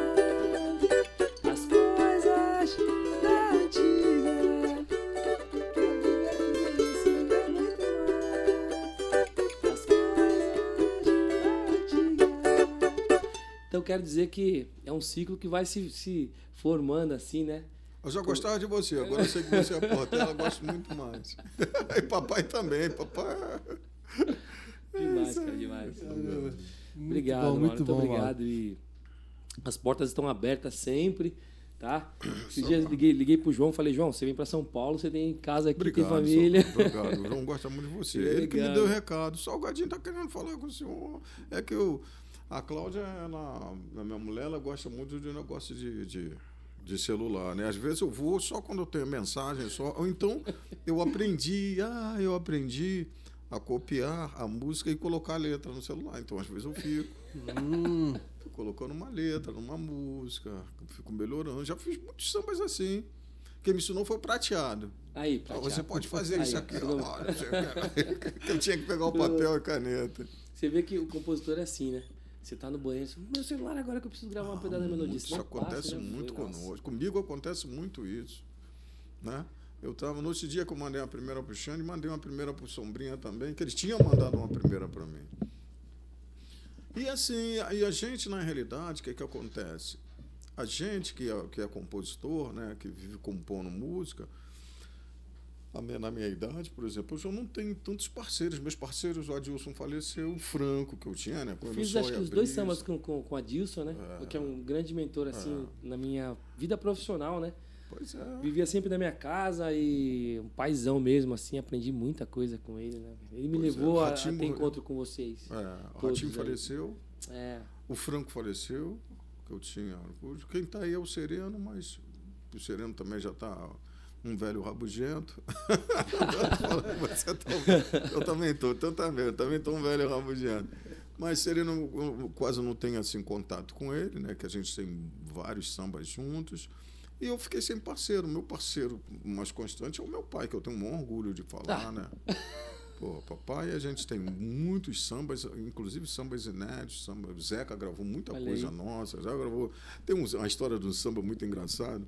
Quero dizer que é um ciclo que vai se, se formando assim, né? Eu já gostava de você, agora eu sei que você é Portela, eu gosto muito mais. e papai também, papai. Demais, cara, demais. Obrigado, bom, muito muito bom, obrigado. E as portas estão abertas sempre, tá? Esses dias liguei, liguei pro João, falei, João, você vem pra São Paulo, você tem casa aqui, Obrigado, tem família. senhor. Obrigado. O João gosta muito de você. Ele que me Obrigado. deu o recado. Só o Gadinho tá querendo falar com o senhor. É que eu, a Cláudia, ela, a minha mulher, ela gosta muito de negócio de, de, de celular, né? Às vezes eu vou só quando eu tenho mensagem só. Ou então eu aprendi, ah, eu aprendi a copiar a música e colocar a letra no celular. Então, às vezes eu fico. Fico colocando uma letra numa música, fico melhorando. Já fiz muitos sambas assim. Quem me ensinou foi o prateado. Aí, Ah, prateado. Você pode fazer Aí, isso aqui. ó. não- eu tinha que pegar o papel e caneta. Você vê que o compositor é assim, né? Você tá no banheiro, você, meu celular agora que eu preciso gravar um pedaço da melodia. Isso acontece passa, já muito foi, nossa. conosco. Comigo acontece muito isso. Né? Eu estava, no outro dia que eu mandei uma primeira para o Xande, mandei uma primeira para o Sombrinha também, que eles tinham mandado uma primeira para mim. E assim, e a gente, na realidade, o que, que acontece? A gente que é, que é compositor, né, que vive compondo música, na minha idade, por exemplo, eu já não tenho tantos parceiros. Meus parceiros, o Adilson faleceu, o Franco que eu tinha, né? quando Fiz o acho que os dois sambas com, com, com a Dilson, né? Que é um grande mentor, assim, na minha vida profissional, né? Pois é. Vivia sempre na minha casa e um paizão mesmo, assim, aprendi muita coisa com ele, né? Ele me Pois é, levou o a, a ter encontro com vocês. É, o Ratinho faleceu, É. o Franco faleceu, que eu tinha. Quem está aí é o Sereno, mas o Sereno também já está um velho rabugento. Tá eu também estou, então tá eu também estou um velho rabugento. Mas eu- eu quase não tenho assim contato com ele, né? Que a gente tem vários sambas juntos. E eu fiquei sem parceiro. Meu parceiro mais constante é o meu pai, que eu tenho um orgulho de falar, Ah. né? Pô, papai, a gente tem muitos sambas, inclusive sambas inéditos. Samba, Zeca gravou muita Olha coisa aí. nossa. Já gravou. Tem um- uma história de um samba muito engraçado.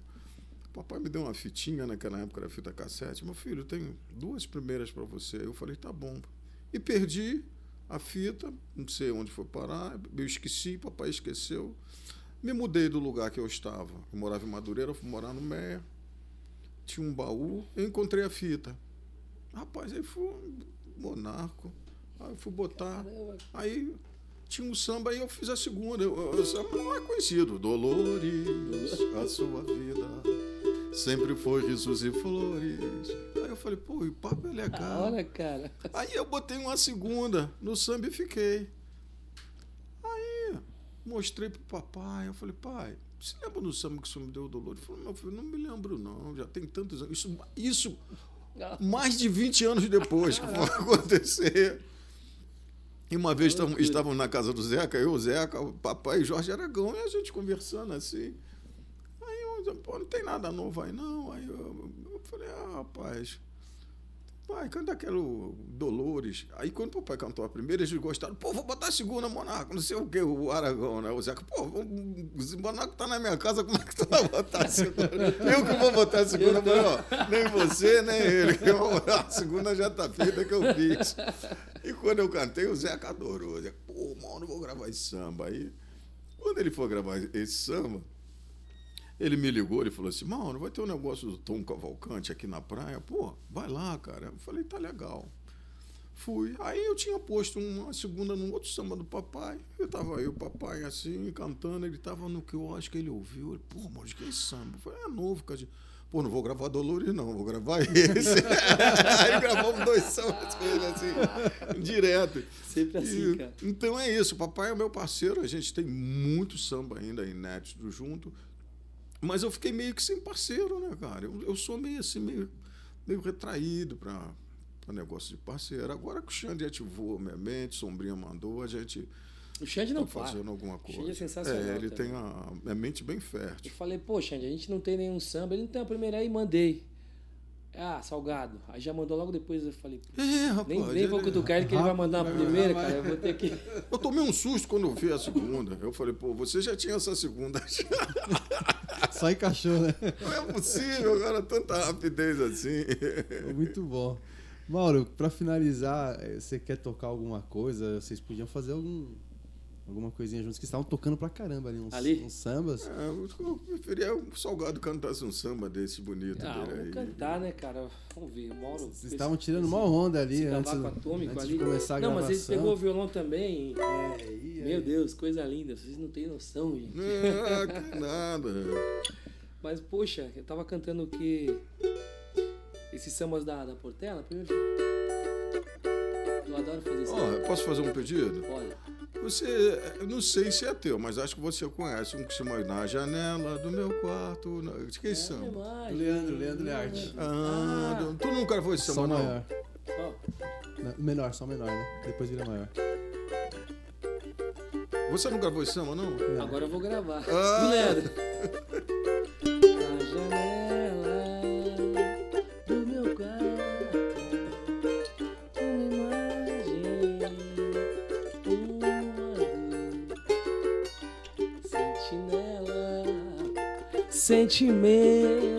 Papai me deu uma fitinha naquela época, era fita cassete. Meu filho, tenho duas primeiras para você. Eu falei, tá bom. E perdi a fita, não sei onde foi parar. Eu esqueci, papai esqueceu. Me mudei do lugar que eu estava. Eu morava em Madureira, fui morar no Meia. Tinha um baú, eu encontrei a fita. Rapaz, aí fui monarco. Aí fui botar. Aí tinha um samba aí eu fiz a segunda. O samba não é conhecido. Dolores, a sua vida sempre foi risos e flores. Aí eu falei, pô, o papo é legal. hora, cara. Aí eu botei uma segunda no samba e fiquei. Aí mostrei pro papai. Eu falei, pai, você lembra do samba que o senhor me deu o dolor? Ele falou, meu filho, não me lembro não, já tem tantos anos. Isso, isso mais de 20 anos depois que foi acontecer. E uma vez estavam, estavam na casa do Zeca, eu, o Zeca, o papai e Jorge Aragão, e a gente conversando assim. Pô, não tem nada novo aí não. Aí eu, eu falei, ah, rapaz, pai, canta aquele Dolores. Aí quando o papai cantou a primeira, eles gostaram, pô, vou botar a segunda, Monaco, não sei o que, o Aragão, né? O Zeca, pô, o Monaco tá na minha casa, como é que tu vai botar a segunda? Eu que vou botar a segunda, falei, ó, nem você, nem ele. eu A segunda já tá feita que eu fiz. E quando eu cantei, o Zeca adorou. Pô, mano, vou gravar esse samba. Aí, quando ele for gravar esse samba, ele me ligou, ele falou assim, mano, vai ter um negócio do Tom Cavalcante aqui na praia. Pô, vai lá, cara. Eu falei, tá legal. Fui. Aí eu tinha posto uma segunda num outro samba do papai. Eu tava aí, o papai assim, cantando, ele tava no que eu acho que ele ouviu. Ele, pô, de que é samba? Eu falei, é novo, cara. Pô, não vou gravar Dolores, não, vou gravar esse. Aí gravamos dois sambas com ele, assim, direto. Sempre assim, E- cara. Então é isso, papai é meu parceiro, a gente tem muito samba ainda inédito junto. Mas eu fiquei meio que sem parceiro, né, cara? Eu, eu sou meio assim, meio, meio retraído para negócio de parceiro. Agora que o Xande ativou a minha mente, Sombrinha mandou, a gente O Xande não tá para. fazendo alguma O coisa. Xande é sensacional É, ele também. tem a, a mente bem Eu fértil. falei, pô, Xande, a gente não tem nenhum samba. Ele não tem a primeira aí, mandei. Ah, salgado. Aí já mandou logo depois, eu falei, É, rapaz. nem, nem vou cutucar ele que ele vai mandar a primeira, cara. Eu vou ter que. Eu tomei um susto quando eu vi a segunda. Eu falei, pô, você já tinha essa segunda. Só encaixou, né? Não é possível, agora tanta rapidez assim. Muito bom. Mauro, pra finalizar, eh, você quer tocar alguma coisa? Vocês podiam fazer algum, alguma coisinha juntos, que estavam tocando pra caramba ali, uns, Ali? uns sambas. É, eu preferia o Salgado cantasse um samba desse bonito Ah, dele vamos aí. cantar, né, cara? Vamos ver. O Mauro. Vocês estavam tirando uma onda ali antes, antes ali. de começar a não, gravação. mas ele pegou o violão também. É, e aí? Meu Deus, coisa linda. Vocês não têm noção, gente. Ah, que nada. Mas, poxa, eu tava cantando o que. Esses sambas da, da Portela, primeiro. Eu adoro fazer isso. Ó, eu posso fazer um pedido? Olha, Você, eu não sei se é teu, mas acho que você conhece um que chama Na Janela do Meu Quarto. Na- De quem são? imagem. Leandro, Leandro Learte. Ah, do- tu nunca foi esse samba, não? maior. Não, menor, só menor, né? Depois vira maior. Você não gravou esse samba, não? Não. agora eu vou gravar. Ah. Do Leandro. sentimento,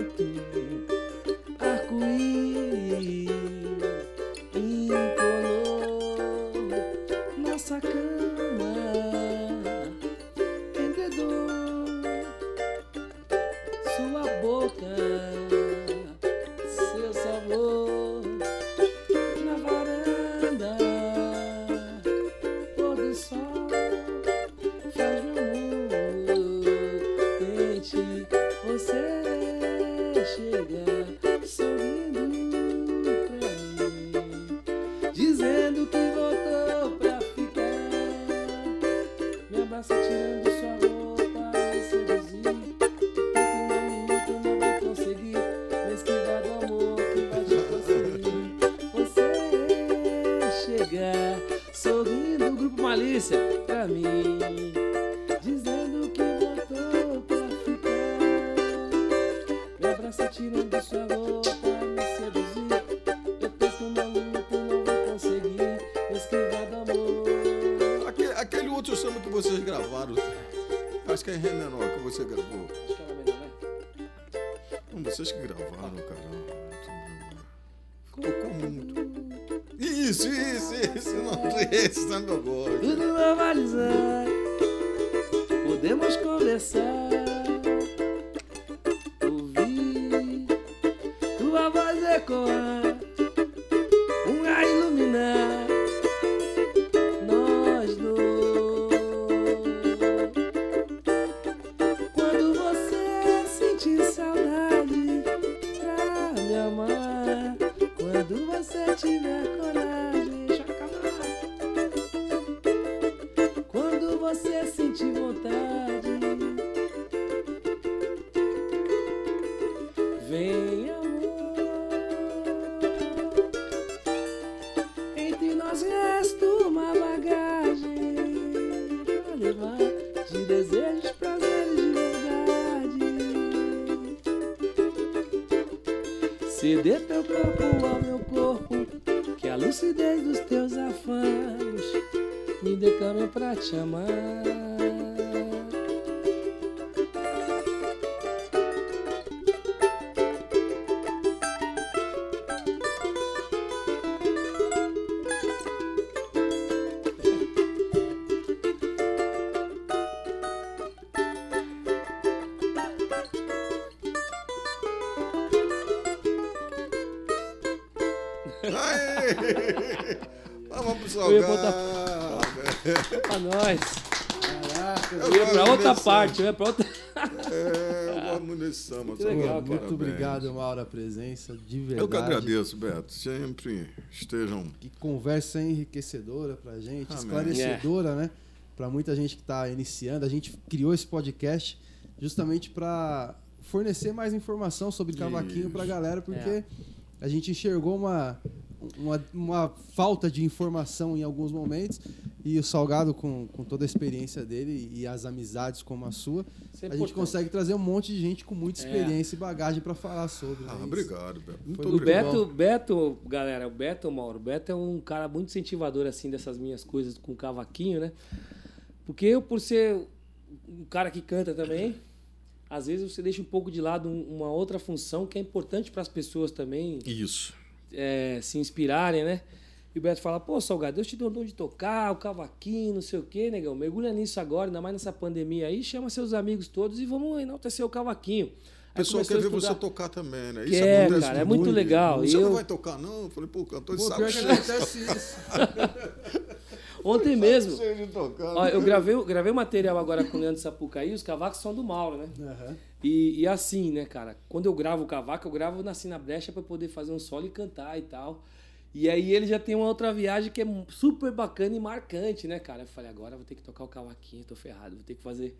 chega sorrindo Ceder teu corpo ao meu corpo, que a lucidez dos teus afanos me dê pra te amar. Outra parte, ia pra outra. É, eu gosto Estamos nesse samba. Muito legal, parabéns. obrigado, Mauro, a presença, de verdade. Eu que agradeço, Beto. Sempre estejam. Que conversa enriquecedora pra gente, Amém. esclarecedora, né? Pra muita gente que tá iniciando. A gente criou esse podcast justamente pra fornecer mais informação sobre cavaquinho pra galera, porque É. a gente enxergou uma, uma, uma falta de informação em alguns momentos. E o Salgado, com, com toda a experiência dele e as amizades como a sua, é a gente importante. consegue trazer um monte de gente com muita É. experiência e bagagem pra falar sobre. Ah, né? obrigado, Beto. Muito O obrigado. Beto, Beto, galera, o Beto, Mauro, o Beto é um cara muito incentivador, assim, dessas minhas coisas com cavaquinho, né? Porque eu, por ser um cara que canta também, às vezes você deixa um pouco de lado um- uma outra função que é importante para as pessoas também Isso. É, se inspirarem, né? E o Beto fala, pô, Salgado, Deus te deu o dom de tocar, o cavaquinho, não sei o quê, negão. Mergulha nisso agora, ainda mais nessa pandemia aí, chama seus amigos todos e vamos enaltecer o cavaquinho. O pessoal quer ver você tocar também, né? Quer, acontece cara, é muito legal. Você E não eu- vai tocar, não? Eu falei, pô, cantor de Pô, saco cheio. Ontem mesmo. Ó, eu gravei, gravei material agora com o Leandro Sapucaí, os cavacos são do Mauro, né? Aham. E, e assim, né, cara? Quando eu gravo o cavaco, eu gravo assim na brecha pra poder fazer um solo e cantar e tal. E aí ele já tem uma outra viagem que é super bacana e marcante, né, cara? Eu falei, agora eu vou ter que tocar o cavaquinho, tô ferrado, vou ter que fazer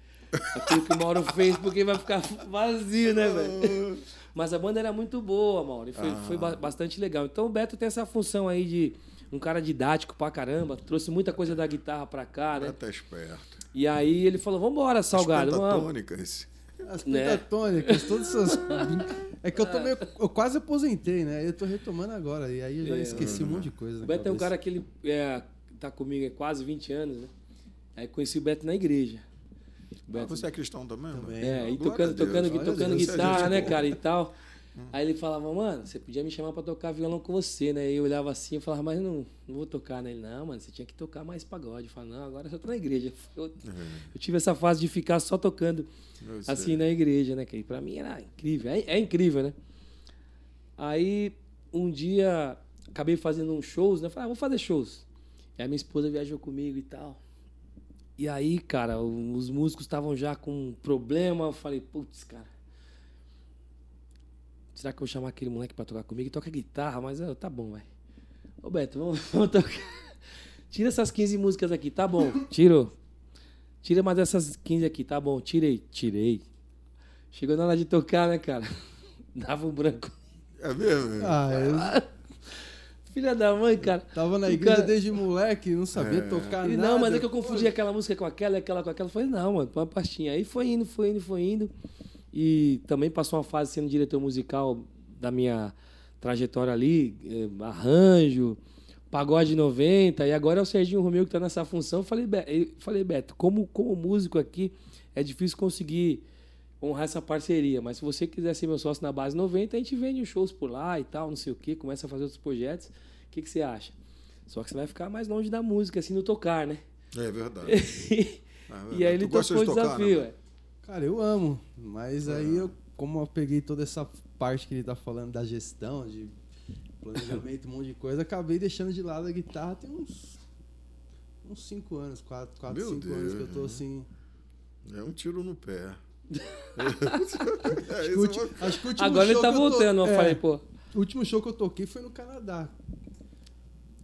aquilo que o Mauro fez, porque vai ficar vazio, né, velho? Mas a banda era muito boa, Mauro, e foi, foi ba- bastante legal. Então o Beto tem essa função aí de um cara didático pra caramba, trouxe muita coisa da guitarra pra cá, né? Beto é esperto. E aí ele falou, vambora, Salgado, As vamos. pentatônicas. As Né? pentatônicas, todas essas. É que eu tô meio. Eu quase aposentei, né? Eu tô retomando agora. E aí eu já É. esqueci um monte de coisa. O Beto é um cara que ele é, tá comigo há quase 20 anos, né? Aí conheci o Beto na igreja. Ah, Beto, você é cristão também? Também. é, e tocando, tocando, tocando você é guitarra, né, boa. cara, e tal. Aí ele falava, mano, você podia me chamar pra tocar violão com você, né? E eu olhava assim e falava, mas não, não vou tocar nele. Não, mano, você tinha que tocar mais pagode. Eu falava, não, agora eu só tô na igreja. Eu, eu tive essa fase de ficar só tocando Eu sei. assim na igreja, né? Que pra mim era incrível, é, é incrível, né? Aí um dia acabei fazendo uns shows, né? Falei, ah, vou fazer shows. E a minha esposa viajou comigo e tal. E aí, cara, os músicos estavam já com um problema. Eu falei, putz, cara. Será que eu vou chamar aquele moleque pra tocar comigo? Toca guitarra, mas ah, tá bom, vai. Ô Beto, vamos, vamos tocar. Tira essas 15 músicas aqui, tá bom. Tirou. Tira mais essas 15 aqui, tá bom. Tirei. Tirei. Chegou na hora de tocar, né, cara? Dava um branco. É mesmo? Ah, eu Filha da mãe, cara. tava na igreja cara- desde moleque, não sabia tocar Ele, nada. não, mas é que eu confundi aquela música com aquela, e aquela com aquela. Eu falei, não, mano, põe uma pastinha. Aí foi indo, foi indo, foi indo. E também passou uma fase sendo diretor musical da minha trajetória ali, eh, arranjo, pagode 90, e agora é o Serginho Romeu que tá nessa função. Eu falei, Be- eu falei Beto, como, como músico aqui, é difícil conseguir honrar essa parceria, mas se você quiser ser meu sócio na base 90, a gente vende uns shows por lá e tal, não sei o que, começa a fazer outros projetos. O que, que você acha? Só que você vai ficar mais longe da música, assim, no tocar, né? É verdade. e aí ele Tu topou o tocar, desafio. né? É. Cara, eu amo. Mas aí eu, como eu peguei toda essa parte que ele tá falando da gestão, de planejamento, um monte de coisa, acabei deixando de lado a guitarra tem uns. Uns 5 anos, 4, 4 Meu 5 anos que eu tô assim. É um tiro no pé. é, Acho que, isso o eu ulti- vou- acho que o último Agora ele show tá que eu to- voltando, eu é, falei, pô. O último show que eu toquei foi no Canadá.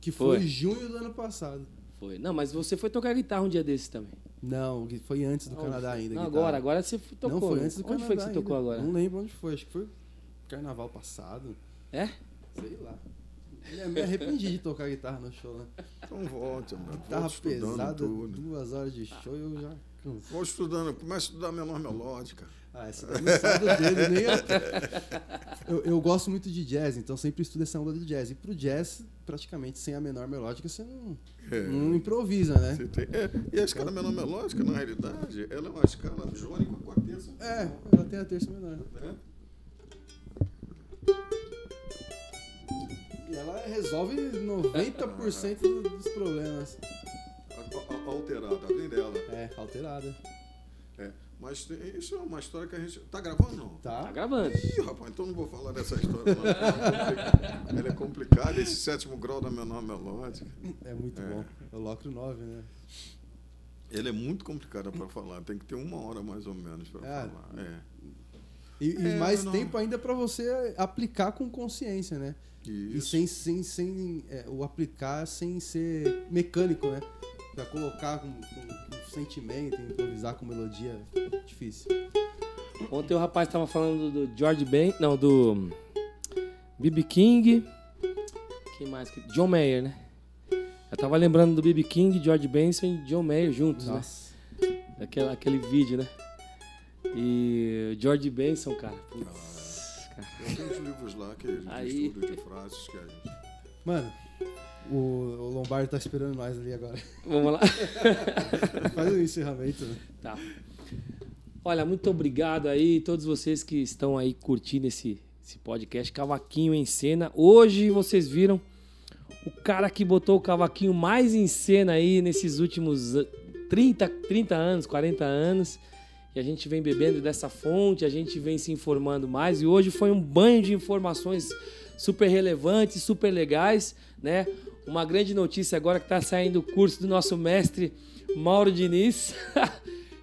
Que foi, Foi. em junho do ano passado. Foi. Não, mas você foi tocar guitarra um dia desses também. Não, foi antes do Não, Canadá foi- ainda. Não, agora, agora você tocou. Não, foi antes do Onde Canadá foi que você ainda. tocou agora? Não lembro onde foi. Acho que foi carnaval passado. É? Sei lá. Me- Me arrependi de tocar guitarra no show, né? Então volte, meu. Guitarra pesada, tudo. duas horas de show eu já cansei. Vou estudando, começa a estudar menor melódica. Ah, essa daí não sai do dedo nem a... eu, eu gosto muito de jazz, então sempre estudo essa onda de jazz. E pro jazz, praticamente sem a menor melódica, você não, É. não improvisa, né? Tem- é, e a escala menor melódica, na realidade, ela é uma escala jônica com a terça. É, ela tem a terça menor. né? E ela resolve 90% do- dos problemas. A- a- a- Alterada, além dela. É, alterada. É. Mas tem- isso é uma história que a gente. Tá gravando não? Tá Tá? gravando. Ih, rapaz, então não vou falar dessa história. Não. Ela é complicada. Ela é complicada, esse sétimo grau da menor melódica. É muito É. bom. É o Locro 9, né? Ele é muito complicado para falar, tem que ter uma hora mais ou menos para Ah. falar. É. E, e É, mais não. tempo ainda para você aplicar com consciência, né? E Isso. sem, sem, sem é, o aplicar sem ser mecânico, né? Pra colocar com, com- com sentimento, improvisar com melodia, é difícil. Ontem o rapaz tava falando do George Ben, não, do B.B. King. Quem mais? que- John Mayer, né? Eu tava lembrando do B.B. King, George Benson e John Mayer juntos, Nossa. né? Aquele, aquele vídeo, né? E o George Benson, cara. Putz, cara. Eu tenho os livros lá que a gente Aí. estuda de frases que a gente. Mano, o, o Lombardo tá esperando nós ali agora. Vamos lá. Faz o encerramento, né? Tá. Olha, muito obrigado aí, todos vocês que estão aí curtindo esse, esse podcast Cavaquinho em Cena. Hoje vocês viram o cara que botou o cavaquinho mais em cena aí nesses últimos ah, 30, 30 anos, 40 anos. E a gente vem bebendo dessa fonte, a gente vem se informando mais. E hoje foi um banho de informações super relevantes, super legais, né? Uma grande notícia agora que está saindo o curso do nosso mestre Mauro Diniz.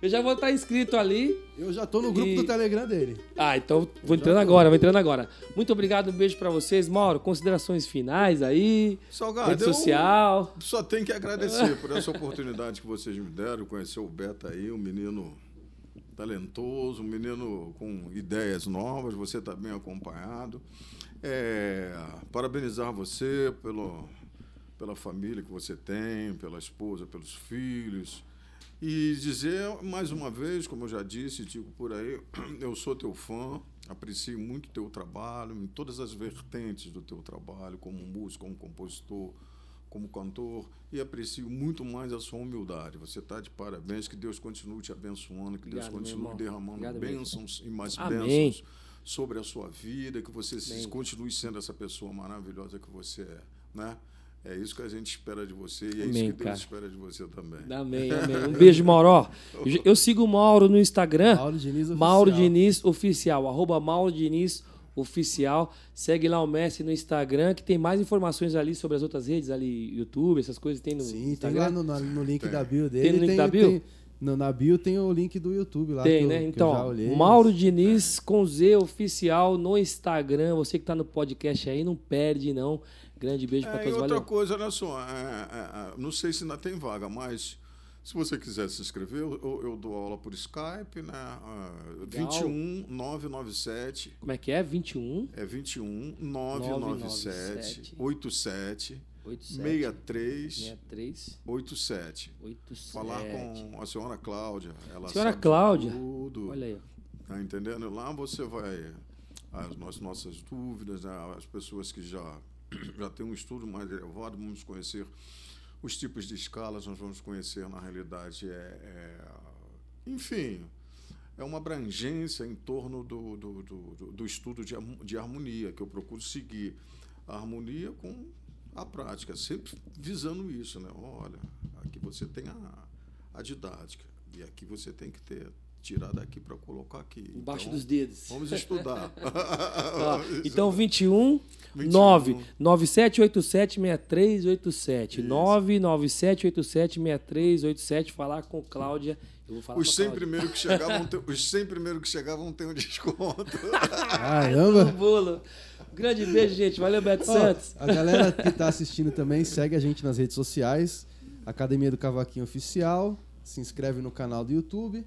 Eu já vou estar inscrito ali. Eu já tô no grupo E- do Telegram dele. Ah, então vou entrando agora, vou entrando agora. Muito obrigado, um beijo pra vocês. Mauro, considerações finais aí, Salgado, rede eu social. só tenho que agradecer por essa oportunidade que vocês me deram, conhecer o Beta aí, um menino talentoso, um menino com ideias novas, você está bem acompanhado. É, parabenizar você pelo, pela família que você tem, pela esposa, pelos filhos. E dizer mais uma vez, como eu já disse, digo por aí, eu sou teu fã, aprecio muito teu trabalho, em todas as vertentes do teu trabalho, como músico, como compositor, como cantor, e aprecio muito mais a sua humildade. Você está de parabéns, que Deus continue te abençoando, que Deus Obrigado, continue derramando Obrigado mesmo. bênçãos e mais Amém. bênçãos sobre a sua vida, que você continue sendo essa pessoa maravilhosa que você é, né? É isso que a gente espera de você e é Amém, isso que Deus cara. espera de você também. Amém, amém. Um beijo, Mauro. Ó, Eu, sigo o Mauro no Instagram. Mauro Diniz Oficial. Mauro Diniz Oficial, arroba Mauro Diniz Oficial. Segue lá o Mestre no Instagram, que tem mais informações ali sobre as outras redes, ali, YouTube, essas coisas tem no Sim, tem Instagram. lá no, na- no link Tem. da bio dele. no link da bio? No, na bio tem o link do YouTube lá. Tem, que eu- né? que eu Então, olhei. Mauro Diniz com Z Oficial no Instagram. Você que tá no podcast aí, não perde, não. Grande beijo pra É, e todos. outra Valeu. coisa, olha só, é, é, é, não sei se ainda tem vaga, mas se você quiser se inscrever, eu, eu- dou aula por Skype, né? Ah, 21 997 Como é que é? 21 é 21 997 87 87 63 63 87. 87. Falar com a senhora Cláudia. Ela Senhora Cláudia. Tudo. Olha aí. Tá entendendo? Lá você vai. As nossas, nossas dúvidas, né? as pessoas que já, já têm um estudo mais elevado, vamos conhecer os tipos de escalas, nós vamos conhecer, na realidade, é, é- enfim, é uma abrangência em torno do, do, do, do- do estudo de, de harmonia, que eu procuro seguir a harmonia com a prática, sempre visando isso, né? Olha, aqui você tem a, a didática, e aqui você tem que ter tirar daqui para colocar aqui. Embaixo Então, dos dedos. Vamos estudar. Ó, então, 21 21. 9 9787 6387. 99787 6387. Falar com Cláudia. Eu vou falar Os com a 100 Cláudia. primeiros que chegavam, ter- os 100 primeiros que chegavam têm um desconto. Caramba! Um bolo. Grande beijo, gente. Valeu, Beto Ó, Santos. a galera que tá assistindo também, segue a gente nas redes sociais. Academia do Cavaquinho Oficial. Se inscreve no canal do YouTube.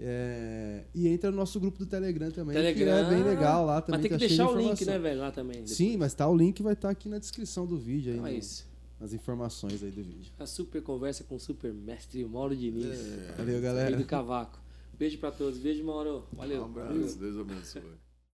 é, e entra no nosso grupo do Telegram também, que Telegram. é bem legal lá também. Mas tem que tá de deixar o link, né, velho? Lá também. depois. Sim, mas tá, o link vai estar aqui na descrição do vídeo aí, é no- isso. nas informações aí do vídeo. A super conversa com o super mestre Mauro Diniz. Valeu, Rei galera. do Cavaco. Beijo pra todos. Beijo, Mauro. Valeu. Um abraço, Deus abençoe.